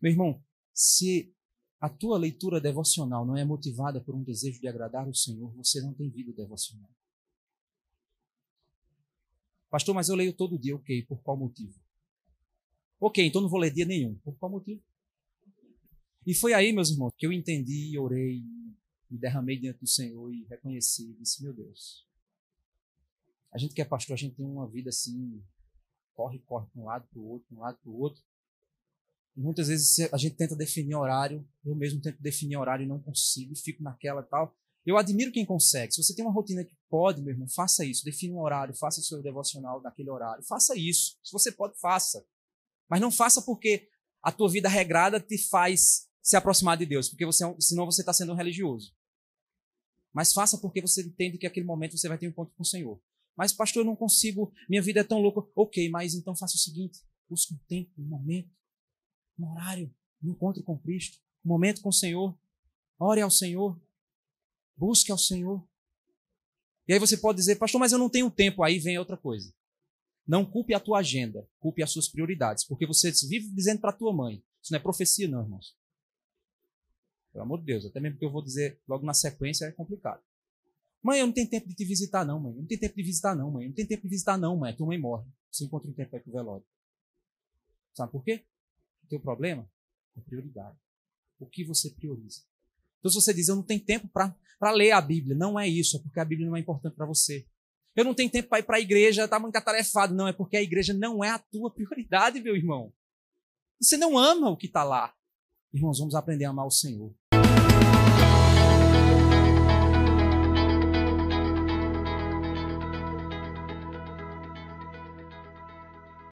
Meu irmão, se a tua leitura devocional não é motivada por um desejo de agradar o Senhor, você não tem vida devocional. Pastor, mas eu leio todo dia, ok, por qual motivo? Ok, então não vou ler dia nenhum. Por qual motivo? E foi aí, meus irmãos, que eu entendi, orei, me derramei diante do Senhor e reconheci, disse, meu Deus. A gente que é pastor, a gente tem uma vida assim, corre, corre para um lado, para o outro, para um lado, para o outro. Muitas vezes a gente tenta definir horário, eu mesmo tento definir horário e não consigo, fico naquela e tal. Eu admiro quem consegue. Se você tem uma rotina que pode, meu irmão, faça isso. Defina um horário, faça o seu devocional naquele horário. Faça isso. Se você pode, faça. Mas não faça porque a tua vida regrada te faz se aproximar de Deus, porque você, é senão você está sendo um religioso. Mas faça porque você entende que aquele momento você vai ter um encontro com o Senhor. Mas, pastor, eu não consigo, minha vida é tão louca. Ok, mas então faça o seguinte: busque um tempo, um momento, um horário, um encontro com Cristo, um momento com o Senhor. Ore ao Senhor, Busque ao Senhor. E aí você pode dizer, pastor, mas eu não tenho tempo. Aí vem outra coisa. Não culpe a tua agenda, culpe as suas prioridades, porque você vive dizendo para tua mãe. Isso não é profecia, não, irmãos. Pelo amor de Deus, até mesmo porque eu vou dizer logo na sequência é complicado. Mãe, eu não tenho tempo de te visitar, não, mãe. Eu não tenho tempo de visitar, não, mãe. Eu não tenho tempo de visitar, não, mãe. Tua mãe morre. Você encontra um tempo ir pro velório. Sabe por quê? O teu problema é prioridade. O que você prioriza? Então, se você diz, eu não tenho tempo para ler a Bíblia, não é isso, é porque a Bíblia não é importante para você. Eu não tenho tempo para ir para a igreja, está muito atarefado. Não, é porque a igreja não é a tua prioridade, meu irmão. Você não ama o que está lá. Irmãos, vamos aprender a amar o Senhor.